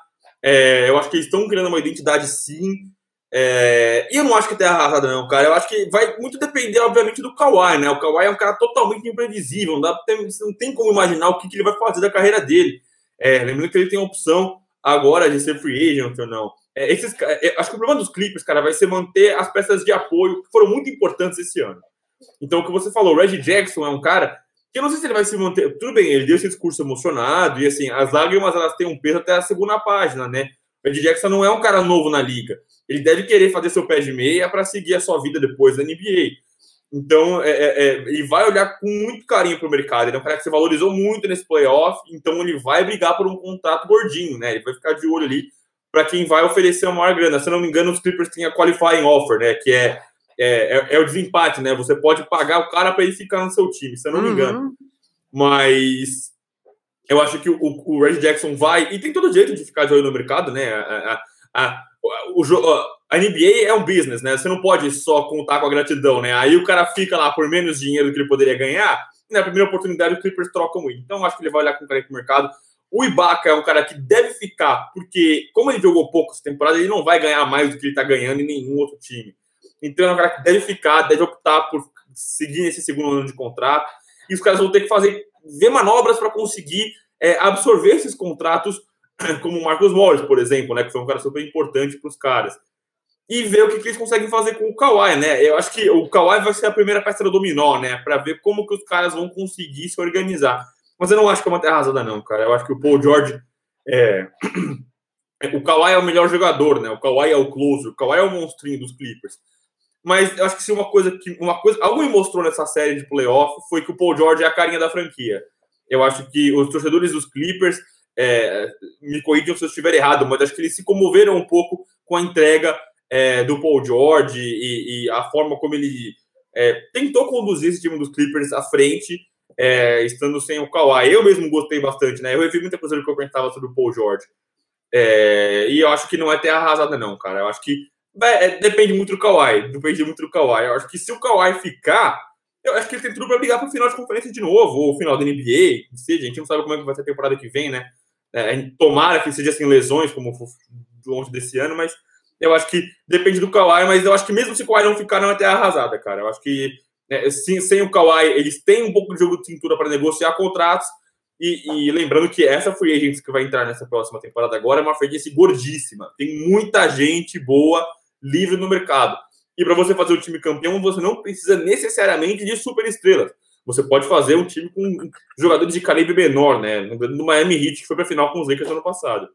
É, eu acho que eles estão criando uma identidade, sim. É, e eu não acho que tenha arrasado, não, cara. Eu acho que vai muito depender, obviamente, do Kawhi, né? O Kawhi é um cara totalmente imprevisível. Não, dá não tem como imaginar o que, que ele vai fazer da carreira dele. É, lembrando que ele tem a opção agora de ser free agent ou não. É, esses, é, acho que o problema dos Clippers, cara, vai ser manter as peças de apoio que foram muito importantes esse ano. Então, o que você falou, o Reggie Jackson é um cara eu não sei se ele vai se manter. Tudo bem, ele deu esse discurso emocionado e assim, as lágrimas elas têm um peso até a segunda página, né? O Reggie Jackson não é um cara novo na liga. Ele deve querer fazer seu pé de meia para seguir a sua vida depois da NBA. Então, é, é, é, ele vai olhar com muito carinho para o mercado. Ele é um cara que se valorizou muito nesse playoff, então ele vai brigar por um contrato gordinho, né? Ele vai ficar de olho ali para quem vai oferecer a maior grana. Se não me engano, os Clippers têm a qualifying offer, né? Que é, é, é, é o desempate, né? Você pode pagar o cara para ele ficar no seu time, se eu não me engano. Uhum. Mas eu acho que o, o Red Jackson vai, e tem todo jeito de ficar de olho no mercado, né? A, a, a, o, a NBA é um business, né? Você não pode só contar com a gratidão, né? Aí o cara fica lá por menos dinheiro do que ele poderia ganhar, e na primeira oportunidade o Clippers trocam ele. Então acho que ele vai olhar com carinho pro mercado. O Ibaka é um cara que deve ficar, porque como ele jogou pouco essa temporada, ele não vai ganhar mais do que ele está ganhando em nenhum outro time. Então é um cara que deve ficar, deve optar por seguir nesse segundo ano de contrato. E os caras vão ter que fazer, ver manobras para conseguir é, absorver esses contratos, como o Marcos Morris, por exemplo, né, que foi um cara super importante para os caras. E ver o que, que, eles conseguem fazer com o Kawhi, né? Eu acho que o Kawhi vai ser a primeira peça do dominó, né? Para ver como que os caras vão conseguir se organizar. Mas eu não acho que é uma terra arrasada, não, cara. Eu acho que o Paul George. É... o Kawhi é o melhor jogador, né? O Kawhi é o closer, o Kawhi é o monstrinho dos Clippers. Mas eu acho que se uma coisa que. Uma coisa, algo me mostrou nessa série de playoff foi que o Paul George é a carinha da franquia. Eu acho que os torcedores dos Clippers. É, me corrijam se eu estiver errado, mas acho que eles se comoveram um pouco com a entrega é, do Paul George e, e, a forma como ele é, tentou conduzir esse time dos Clippers à frente é, estando sem o Kawhi. Eu mesmo gostei bastante, né? Eu revi muita coisa que eu comentava sobre o Paul George. É, e eu acho que não é terra arrasada, não, cara. Eu acho que depende muito do Kawhi. Depende muito do Kawhi. Eu acho que se o Kawhi ficar, eu acho que ele tem tudo para brigar para o final de conferência de novo, ou final da NBA, seja, a gente não sabe como é que vai ser a temporada que vem, né? É, tomara que seja sem lesões, como longe desse ano, mas eu acho que depende do Kawhi, mas eu acho que mesmo se o Kawhi não ficar, não é terra arrasada, cara. Eu acho que é, sim, sem o Kawhi, eles têm um pouco de jogo de cintura para negociar contratos. E, e, lembrando que essa free agent que vai entrar nessa próxima temporada agora é uma free agent gordíssima. Tem muita gente boa livre no mercado. E para você fazer o time campeão, você não precisa necessariamente de super estrelas. Você pode fazer um time com jogadores de calibre menor, né? No Miami Heat, que foi para a final com os Lakers ano passado.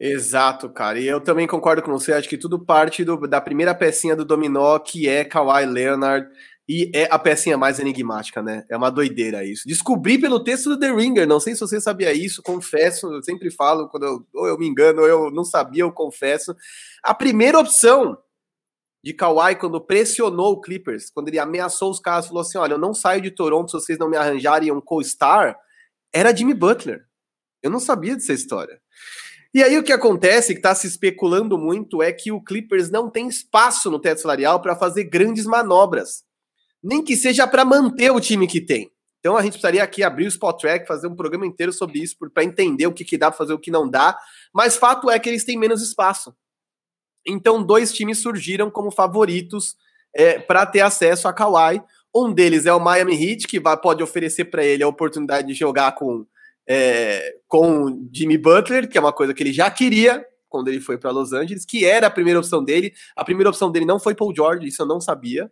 Exato, cara. E eu também concordo com você. Acho que tudo parte do, da primeira pecinha do dominó, que é Kawhi Leonard E é a pecinha mais enigmática, né? É uma doideira isso. Descobri pelo texto do The Ringer, não sei se você sabia isso, confesso, eu sempre falo, quando eu, ou eu me engano, ou eu não sabia, eu confesso. A primeira opção de Kawhi quando pressionou o Clippers, quando ele ameaçou os caras, falou assim: olha, eu não saio de Toronto se vocês não me arranjarem um co-star, era Jimmy Butler. Eu não sabia dessa história. E aí o que acontece, que está se especulando muito, é que o Clippers não tem espaço no teto salarial para fazer grandes manobras nem que seja para manter o time que tem. Então a gente precisaria aqui abrir o Spot Track, fazer um programa inteiro sobre isso para entender o que, que dá para fazer, o que não dá. Mas fato é que eles têm menos espaço. Então dois times surgiram como favoritos é, para ter acesso a Kawhi. Um deles é o Miami Heat, que vai, pode oferecer para ele a oportunidade de jogar com é, com Jimmy Butler, que é uma coisa que ele já queria quando ele foi para Los Angeles, que era a primeira opção dele. A primeira opção dele não foi Paul George, isso eu não sabia.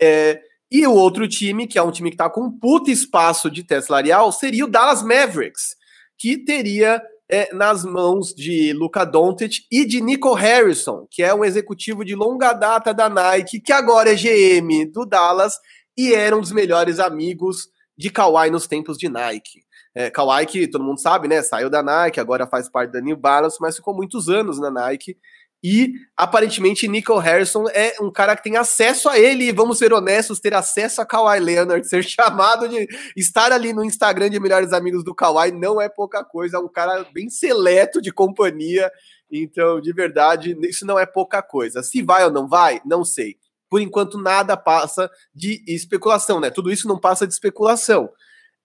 É, e o outro time, que é um time que está com um puta espaço de teto salarial, seria o Dallas Mavericks, que teria é, nas mãos de Luca Doncic e de Nico Harrison, que é um executivo de longa data da Nike, que agora é GM do Dallas e era um dos melhores amigos de Kawhi nos tempos de Nike. É, Kawhi, que todo mundo sabe, né? Saiu da Nike, agora faz parte da New Balance, mas ficou muitos anos na Nike e aparentemente Nico Harrison é um cara que tem acesso a ele, vamos ser honestos, ter acesso a Kawhi Leonard, ser chamado de estar ali no Instagram de melhores amigos do Kawhi não é pouca coisa, é um cara bem seleto de companhia. Então, de verdade, isso não é pouca coisa. Se vai ou não vai, não sei. Por enquanto, nada passa de especulação, né? Tudo isso não passa de especulação.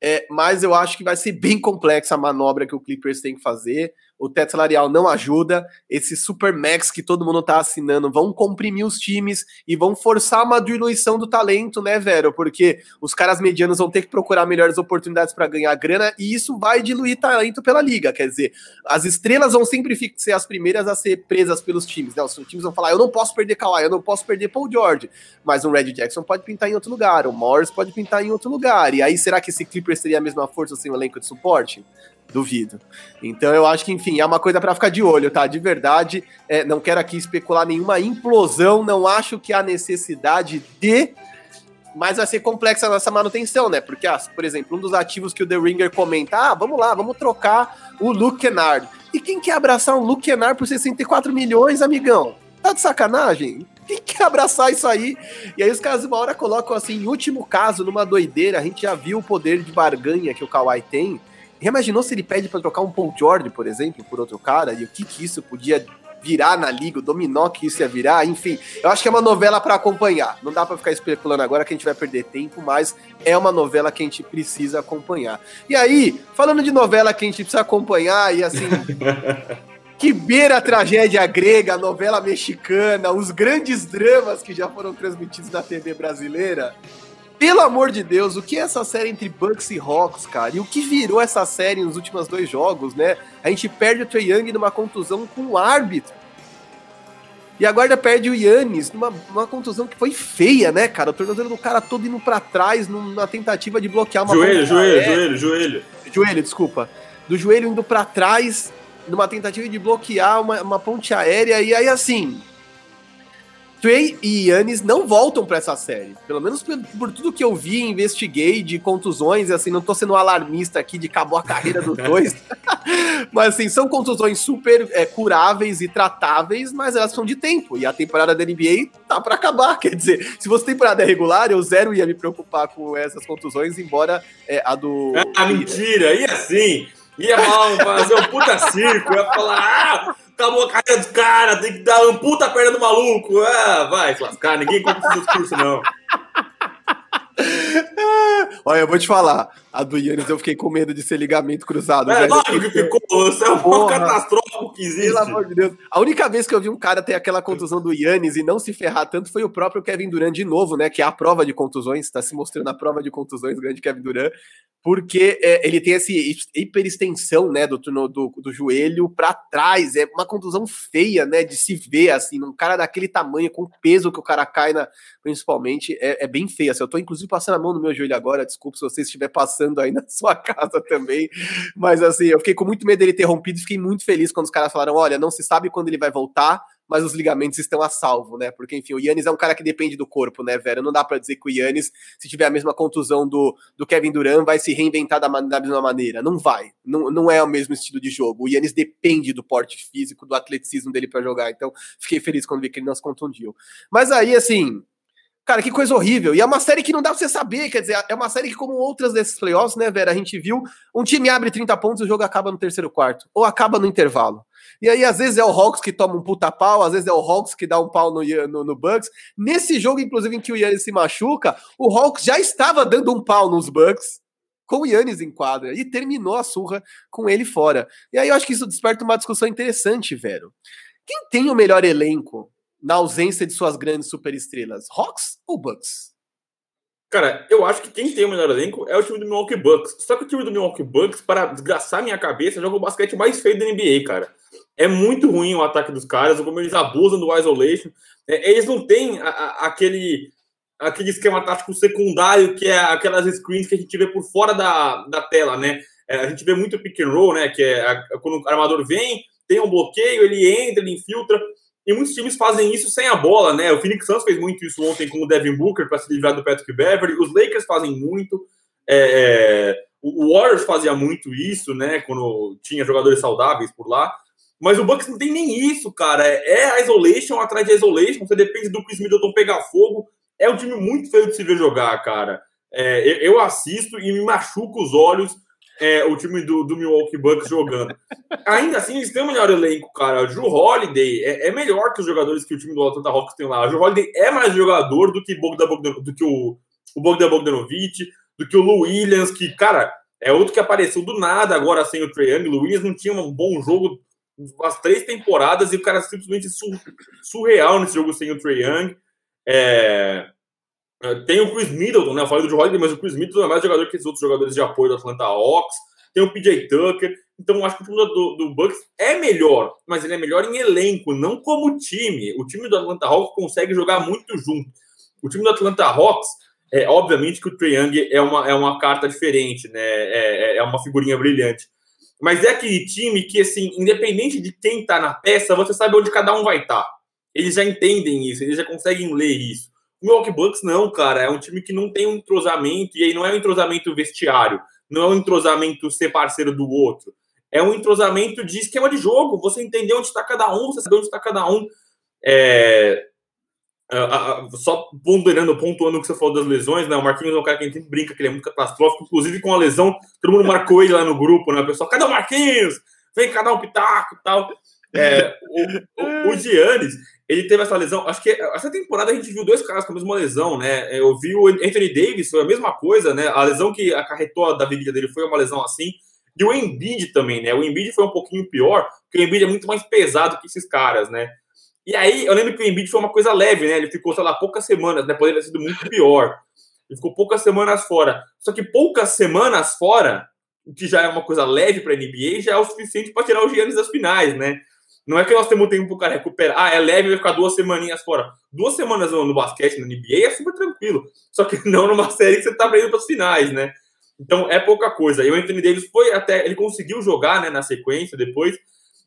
É, mas eu acho que vai ser bem complexa a manobra que o Clippers tem que fazer o teto salarial não ajuda, esses supermax que todo mundo tá assinando vão comprimir os times e vão forçar uma diluição do talento, né, Vero? Porque os caras medianos vão ter que procurar melhores oportunidades para ganhar grana e isso vai diluir talento pela liga. Quer dizer, as estrelas vão sempre ser as primeiras a ser presas pelos times, né? Os times vão falar: eu não posso perder Kawhi, eu não posso perder Paul George, mas um Red Jackson pode pintar em outro lugar, o Morris pode pintar em outro lugar. E aí, será que esse Clippers teria a mesma força sem o elenco de suporte? Duvido. Então eu acho que, enfim, é uma coisa para ficar de olho, tá? De verdade, é, não quero aqui especular nenhuma implosão, não acho que há necessidade de. Mas vai ser complexa nossa manutenção, né? Porque, ah, por exemplo, um dos ativos que o The Ringer comenta, ah, vamos lá, vamos trocar o Luke Kennard. E quem quer abraçar um Luke Kennard por 64 milhões, amigão? Tá de sacanagem? Quem quer abraçar isso aí? E aí os caras uma hora colocam assim, em último caso, numa doideira, a gente já viu o poder de barganha que o Kawhi tem já imaginou se ele pede para trocar um Paul George, por exemplo, por outro cara? E o que, que isso podia virar na liga, o dominó que isso ia virar, enfim. Eu acho que é uma novela para acompanhar. Não dá para ficar especulando agora que a gente vai perder tempo, mas é uma novela que a gente precisa acompanhar. E aí, falando de novela que a gente precisa acompanhar e assim, que beira a tragédia grega, a novela mexicana, os grandes dramas que já foram transmitidos na TV brasileira. Pelo amor de Deus, o que é essa série entre Bucks e Hawks, cara? E o que virou essa série nos últimos dois jogos, né? A gente perde o Trae Young numa contusão com o árbitro. E agora perde o Yannis numa, numa contusão que foi feia, né, cara? O tornozelo do cara todo indo para trás numa tentativa de bloquear uma Joelho, joelho, joelho, joelho. Joelho, desculpa. Do joelho indo para trás numa tentativa de bloquear uma, uma ponte aérea. E aí, assim, Trey e Yannis não voltam para essa série. Pelo menos por, por, tudo que eu vi, investiguei de contusões, assim, não tô sendo alarmista aqui de acabou a carreira dos dois. mas assim, são contusões super é, curáveis e tratáveis, mas elas são de tempo. E a temporada da NBA tá para acabar. Quer dizer, se fosse temporada regular, eu zero ia me preocupar com essas contusões, embora é, a do. Ah, mentira! E assim? Ia mal fazer um puta circo, ia falar. Ah! Acabou a carreira do cara, tem que dar um puta perna do maluco. Ah, vai se lascar, ninguém compra esse discurso, não. Olha, eu vou te falar. A do Yannis eu fiquei com medo de ser ligamento cruzado. É, lógico que ficou. Isso é um catastrófico que existe. Pelo amor de Deus. A única vez que eu vi um cara ter aquela contusão do Yannis e não se ferrar tanto foi o próprio Kevin Durant de novo, né? Que é a prova de contusões, está se mostrando a prova de contusões, grande Kevin Durant, porque é, ele tem essa hiperextensão, né, do, do, do joelho para trás. É uma contusão feia, né, de se ver, assim, um cara daquele tamanho, com o peso que o cara cai, na, principalmente, é, é bem feia. Assim, eu tô, inclusive, passando a mão no meu joelho agora, desculpa se você estiver passando aí na sua casa também, mas assim, eu fiquei com muito medo dele ter rompido e fiquei muito feliz quando os caras falaram: olha, não se sabe quando ele vai voltar, mas os ligamentos estão a salvo, né? Porque, enfim, o Yannis é um cara que depende do corpo, né, velho? Não dá para dizer que o Yannis, se tiver a mesma contusão do, do Kevin Durant, vai se reinventar da, da mesma maneira. Não vai. Não, não é o mesmo estilo de jogo. O Yannis depende do porte físico, do atleticismo dele para jogar. Então, fiquei feliz quando vi que ele não se contundiu. Mas aí, assim, Cara, que coisa horrível. E é uma série que não dá pra você saber, quer dizer, é uma série que, como outras desses playoffs, né, Vera, a gente viu, um time abre 30 pontos e o jogo acaba no terceiro quarto, ou acaba no intervalo. E aí, às vezes, é o Hawks que toma um puta pau, às vezes é o Hawks que dá um pau no, no, no Bucks. Nesse jogo, inclusive, em que o Yannis se machuca, o Hawks já estava dando um pau nos Bucks, com o Yannis em quadra, e terminou a surra com ele fora. E aí eu acho que isso desperta uma discussão interessante, velho. Quem tem o melhor elenco na ausência de suas grandes superestrelas? Hawks ou Bucks? Cara, eu acho que quem tem o melhor elenco é o time do Milwaukee Bucks. Só que o time do Milwaukee Bucks, para desgraçar minha cabeça, joga o basquete mais feio da NBA, cara. É muito ruim o ataque dos caras, como eles abusam do isolation. É, eles não têm a, a, aquele, aquele esquema tático secundário que é aquelas screens que a gente vê por fora da, da tela, né? É, a gente vê muito pick and roll, né? Que é a, quando o armador vem, tem um bloqueio, ele entra, ele infiltra. E muitos times fazem isso sem a bola, né? O Phoenix Suns fez muito isso ontem com o Devin Booker para se livrar do Patrick Beverly. Os Lakers fazem muito. É, é, o Warriors fazia muito isso, né? Quando tinha jogadores saudáveis por lá. Mas o Bucks não tem nem isso, cara. É a isolation atrás de isolation. Você depende do Chris Middleton pegar fogo. É um time muito feio de se ver jogar, cara. É, eu assisto e me machuco os olhos é, o time do, do Milwaukee Bucks jogando. Ainda assim, eles têm o melhor elenco, cara. O Drew Holiday é, é, melhor que os jogadores que o time do Atlanta Hawks tem lá. O Drew Holiday é mais jogador do que, Bogdan, Bogdan, do que o, o Bogdan Bogdanovic, do que o Lou Williams, que, cara, é outro que apareceu do nada agora sem o Trae Young. O Williams não tinha um bom jogo umas três temporadas e o cara simplesmente surreal nesse jogo sem o Trae Young. É, tem o Chris Middleton, né? Eu falei do Joe Holiday, mas o Chris Middleton é mais jogador que esses outros jogadores de apoio do Atlanta Hawks. Tem o PJ Tucker. Então, acho que o time do, do Bucks é melhor, mas ele é melhor em elenco, não como time. O time do Atlanta Hawks consegue jogar muito junto. O time do Atlanta Hawks, é obviamente que o Trae Young é uma, é uma carta diferente, né? É, é, é uma figurinha brilhante. Mas é aquele time que, assim, independente de quem tá na peça, você sabe onde cada um vai estar. Tá. Eles já entendem isso, eles já conseguem ler isso. O Milwaukee Bucks não, cara, é um time que não tem um entrosamento, e aí não é um entrosamento vestiário, não é um entrosamento ser parceiro do outro. É um entrosamento de esquema de jogo, você entender onde está cada um, você saber onde está cada um. É... só ponderando, pontuando o que você falou das lesões, né? O Marquinhos é um cara que a gente brinca que ele é muito catastrófico, inclusive com a lesão, todo mundo marcou ele lá no grupo, né? O pessoal, cadê o Marquinhos? Vem cá dar um pitaco e tal. É, o, o, o Giannis, ele teve essa lesão. Acho que essa temporada a gente viu dois caras com a mesma lesão, né? Eu vi o Anthony Davis, foi a mesma coisa, né? A lesão que acarretou da virilha dele foi uma lesão assim. E o Embiid também, né? O Embiid foi um pouquinho pior, porque o Embiid é muito mais pesado que esses caras, né? E aí, eu lembro que o Embiid foi uma coisa leve, né? Ele ficou, sei lá, poucas semanas, né? Poderia ter sido muito pior. Ele ficou poucas semanas fora. Só que poucas semanas fora, o que já é uma coisa leve para a NBA, já é o suficiente para tirar o Giannis das finais, né? Não é que nós temos tempo para o cara recuperar. Ah, é leve, vai ficar duas semaninhas fora. Duas semanas no, basquete, na NBA, é super tranquilo. Só que não numa série que você está indo para as finais, né? Então é pouca coisa. E o Anthony Davis foi até. Ele conseguiu jogar né, na sequência depois.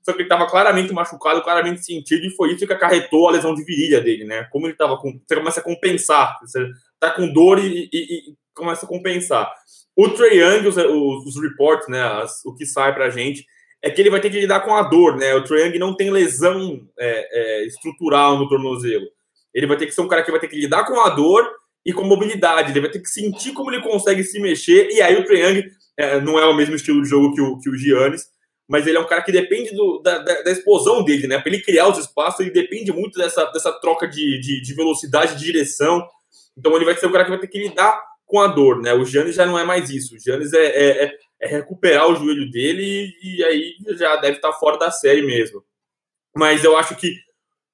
Só que ele estava claramente machucado, claramente sentido, e foi isso que acarretou a lesão de virilha dele, né? Como ele estava com. Você começa a compensar. Você tá com dor e, e, e começa a compensar. O Trey Young, os, os, reports, né? As, o que sai pra gente é que ele vai ter que lidar com a dor, né? O Trae não tem lesão é, é, estrutural no tornozelo. Ele vai ter que ser um cara que vai ter que lidar com a dor e com mobilidade. Ele vai ter que sentir como ele consegue se mexer. E aí o Trae é, não é o mesmo estilo de jogo que o, que o Giannis, mas ele é um cara que depende do, da, da, da, explosão dele, né? Para ele criar os espaços, ele depende muito dessa, dessa troca de, de, de velocidade, de direção. Então ele vai ser um cara que vai ter que lidar com a dor, né? O Giannis já não é mais isso. O Giannis é, é, é recuperar o joelho dele e, aí já deve estar fora da série mesmo. Mas eu acho que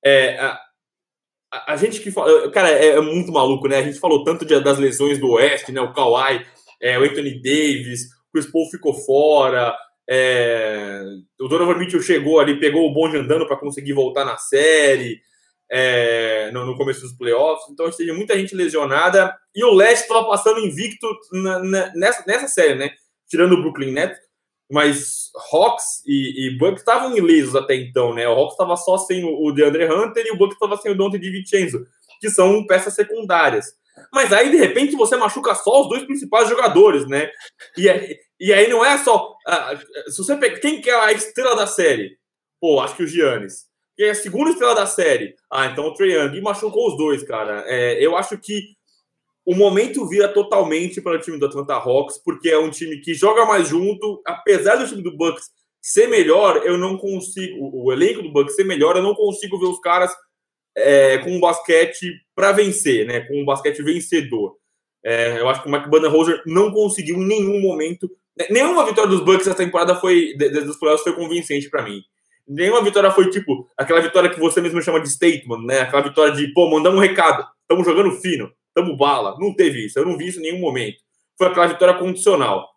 é, a, a, gente que fala. Cara, é, é, muito maluco, né? A gente falou tanto de, das lesões do Oeste, né? O Kawhi, é, o Anthony Davis, o Chris Paul ficou fora. É, o Donovan Mitchell chegou ali, pegou o bonde andando para conseguir voltar na série é, no, no, começo dos playoffs. Então, teve muita gente lesionada. E o Leste estava passando invicto na, na, nessa, nessa série, né? Tirando o Brooklyn Nets, Mas Hawks e, e Bucks estavam ilesos até então, né? O Hawks estava só sem o DeAndre Hunter e o Bucks estava sem o Dante DiVincenzo, que são peças secundárias. Mas aí, de repente, você machuca só os dois principais jogadores, né? E, é, e aí não é só. Uh, se você pega. Quem que é a estrela da série? Pô, acho que o Giannis. Quem é a segunda estrela da série? Ah, então o Trae Young. E machucou os dois, cara. É, eu acho que o momento vira totalmente para o time do Atlanta Hawks, porque é um time que joga mais junto. Apesar do time do Bucks ser melhor, eu não consigo. O elenco do Bucks ser melhor, eu não consigo ver os caras é, com um basquete para vencer, né? Com um basquete vencedor. É, eu acho que o Mike Budenholzer não conseguiu em nenhum momento. Nenhuma vitória dos Bucks essa temporada foi dos playoffs foi convincente para mim. Nenhuma vitória foi tipo aquela vitória que você mesmo chama de statement, né? Aquela vitória de, pô, mandamos um recado, estamos jogando fino, estamos bala. Não teve isso, eu não vi isso em nenhum momento. Foi aquela vitória condicional.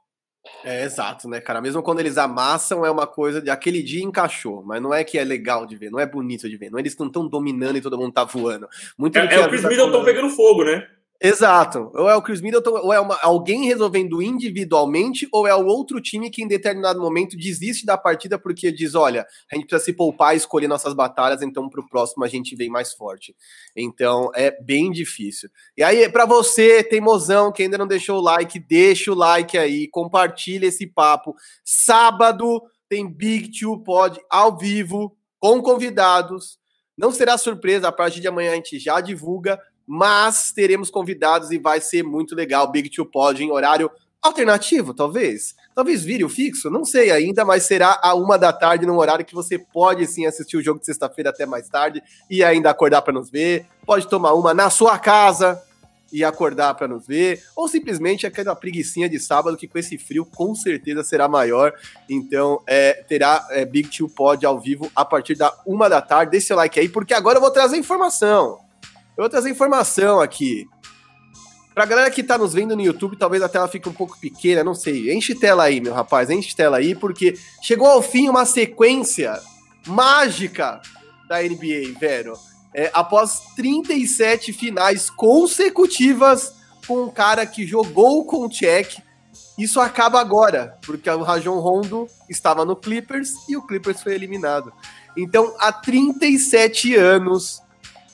É exato, né, cara? Mesmo quando eles amassam, é uma coisa de aquele dia encaixou, mas não é que é legal de ver, não é bonito de ver, não é eles não estão dominando e todo mundo tá voando. Muito é, é o Chris Middleton pegando fogo, né? Exato. Ou é o Chris Middleton, ou é uma, alguém resolvendo individualmente, ou é o outro time que em determinado momento desiste da partida porque diz: olha, a gente precisa se poupar e escolher nossas batalhas, então para o próximo a gente vem mais forte. Então é bem difícil. E aí, para você, teimosão, que ainda não deixou o like, deixa o like aí, compartilha esse papo. Sábado tem Big Two Pod ao vivo, com convidados. Não será surpresa, a partir de amanhã a gente já divulga mas teremos convidados e vai ser muito legal. Big Two Pod em horário alternativo, talvez. Talvez vire o fixo, não sei ainda, mas será a uma da tarde, num horário que você pode sim assistir o jogo de sexta-feira até mais tarde e ainda acordar para nos ver. Pode tomar uma na sua casa e acordar para nos ver, ou simplesmente aquela preguiçinha de sábado que com esse frio com certeza será maior. Então, é, terá é, Big Two Pod ao vivo a partir da uma da tarde. Deixe seu like aí, porque agora eu vou trazer informação. Eu vou trazer informação aqui. Pra galera que tá nos vendo no YouTube, talvez a tela fique um pouco pequena, não sei. Enche tela aí, meu rapaz, enche tela aí, porque chegou ao fim uma sequência mágica da NBA, velho. É, após 37 finais consecutivas com um cara que jogou com o Check, isso acaba agora, porque o Rajon Rondo estava no Clippers e o Clippers foi eliminado. Então, há 37 anos,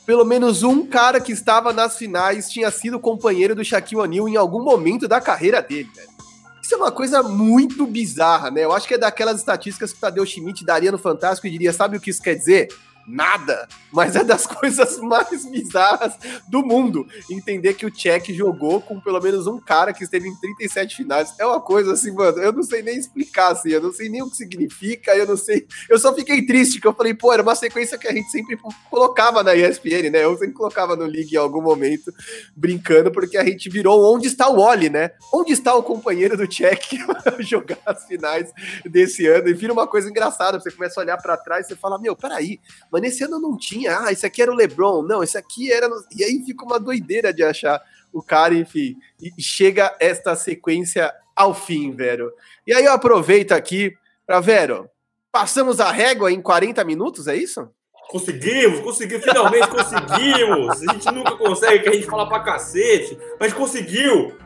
pelo menos um cara que estava nas finais tinha sido companheiro do Shaquille O'Neal em algum momento da carreira dele, velho. Isso é uma coisa muito bizarra, né? Eu acho que é daquelas estatísticas que o Tadeu Schmidt daria no Fantástico e diria: sabe o que isso quer dizer? Nada, mas é das coisas mais bizarras do mundo. Entender que o Czech jogou com pelo menos um cara que esteve em 37 finais é uma coisa assim, mano, eu não sei nem explicar, assim, eu não sei nem o que significa, eu não sei. Eu só fiquei triste, que eu falei, pô, era uma sequência que a gente sempre colocava na ESPN, né? Eu sempre colocava no League em algum momento, brincando, porque a gente virou onde está o Oli, né? Onde está o companheiro do Czech jogar as finais desse ano? E vira uma coisa engraçada, você começa a olhar para trás e você fala, meu, peraí, mas nesse ano não tinha. Ah, esse aqui era o LeBron. Não, esse aqui era. E aí fica uma doideira de achar o cara, enfim. E chega esta sequência ao fim, velho. E aí eu aproveito aqui para, Vero, passamos a régua em 40 minutos, é isso? Conseguimos, conseguimos, finalmente conseguimos. A gente nunca consegue, que a gente fala pra cacete, mas conseguiu.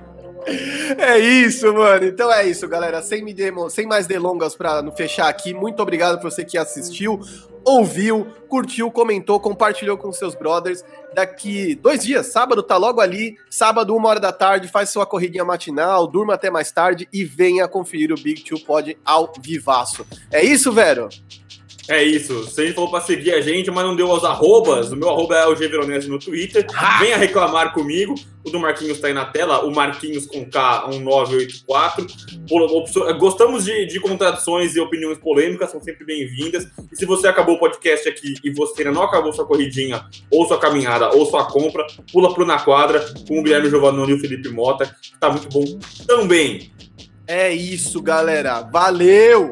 É isso, mano. Então é isso, galera. Sem, me demo, sem mais delongas para não fechar aqui. Muito obrigado por você que assistiu ouviu, curtiu, comentou, compartilhou com seus brothers. Daqui dois dias, sábado tá logo ali, sábado, uma hora da tarde, faz sua corridinha matinal, durma até mais tarde e venha conferir o Big Two Pod ao vivaço. É isso, Vero? É isso. Você falou para seguir a gente, mas não deu os arrobas. O meu arroba é o G Veronese no Twitter. Venha reclamar comigo. O do Marquinhos está aí na tela. O Marquinhos com K 1984. Gostamos de, de contradições e opiniões polêmicas, são sempre bem-vindas. E se você acabou o podcast aqui e você ainda não acabou sua corridinha, ou sua caminhada, ou sua compra, pula pro Na Quadra com o Guilherme Giovannoni e o Felipe Mota, que tá muito bom também. É isso, galera. Valeu!